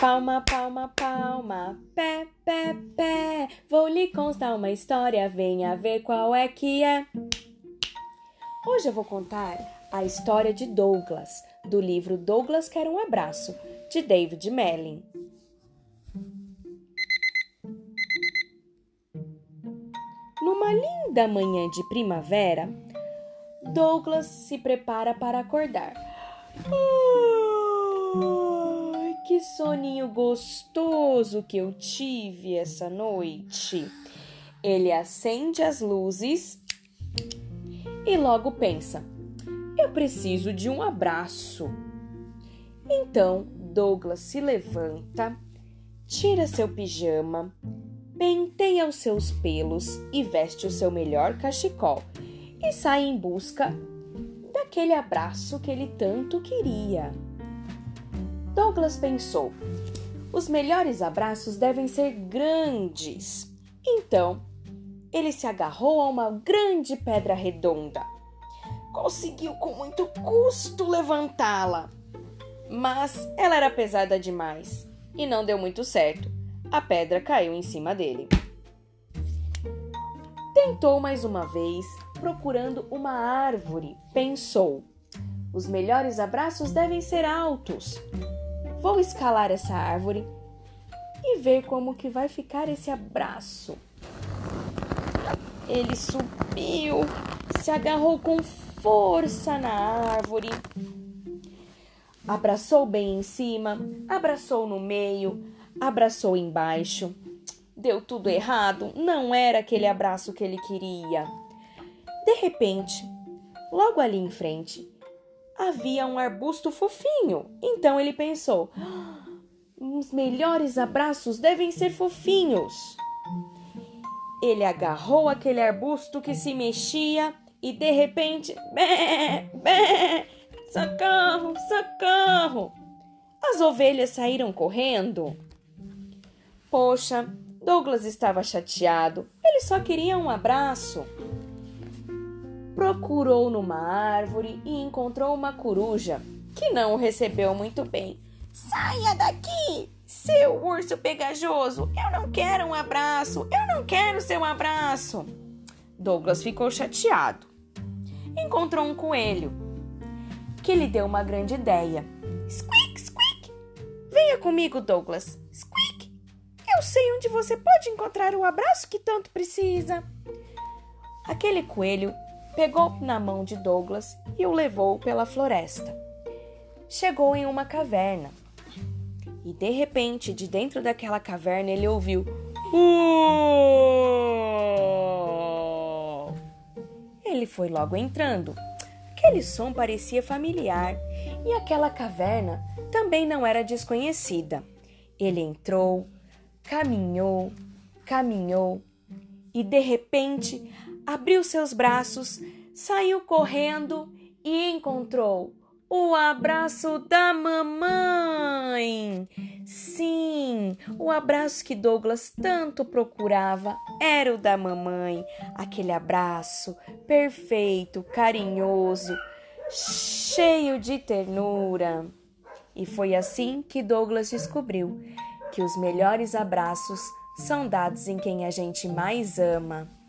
Palma, palma, palma, pé, pé, pé. Vou lhe contar uma história, venha ver qual é que é. Hoje eu vou contar a história de Douglas, do livro Douglas Quer um Abraço, de David Mellin. Numa linda manhã de primavera, Douglas se prepara para acordar. Ai, que soninho gostoso que eu tive essa noite. Ele acende as luzes e logo pensa: eu preciso de um abraço. Então Douglas se levanta, tira seu pijama, penteia os seus pelos e veste o seu melhor cachecol e sai em busca daquele abraço que ele tanto queria. Douglas pensou: os melhores abraços devem ser grandes. Então, ele se agarrou a uma grande pedra redonda. Conseguiu com muito custo levantá-la, mas ela era pesada demais e não deu muito certo. A pedra caiu em cima dele. Tentou mais uma vez, procurando uma árvore. Pensou: os melhores abraços devem ser altos. Vou escalar essa árvore e ver como que vai ficar esse abraço. Ele subiu, se agarrou com força na árvore, abraçou bem em cima, abraçou no meio, abraçou embaixo. Deu tudo errado, não era aquele abraço que ele queria. De repente, logo ali em frente, havia um arbusto fofinho. Então ele pensou: ah, os melhores abraços devem ser fofinhos. Ele agarrou aquele arbusto que se mexia e de repente, bé, bé, socorro, socorro! As ovelhas saíram correndo. Poxa, Douglas estava chateado. Ele só queria um abraço. Procurou numa árvore e encontrou uma coruja que não o recebeu muito bem. Saia daqui, seu urso pegajoso! Eu não quero um abraço! Eu não quero seu abraço! Douglas ficou chateado. Encontrou um coelho que lhe deu uma grande ideia. Squeak, squeak! Venha comigo, Douglas. Squeak! Eu sei onde você pode encontrar o abraço que tanto precisa. Aquele coelho pegou na mão de Douglas e o levou pela floresta. Chegou em uma caverna e de repente, de dentro daquela caverna, ele ouviu. Uh! Ele foi logo entrando. Aquele som parecia familiar e aquela caverna também não era desconhecida. Ele entrou, caminhou, caminhou e de repente abriu seus braços, saiu correndo e encontrou o abraço da mamãe. Sim, o abraço que Douglas tanto procurava era o da mamãe. Aquele abraço perfeito, carinhoso, cheio de ternura. E foi assim que Douglas descobriu que os melhores abraços são dados em quem a gente mais ama.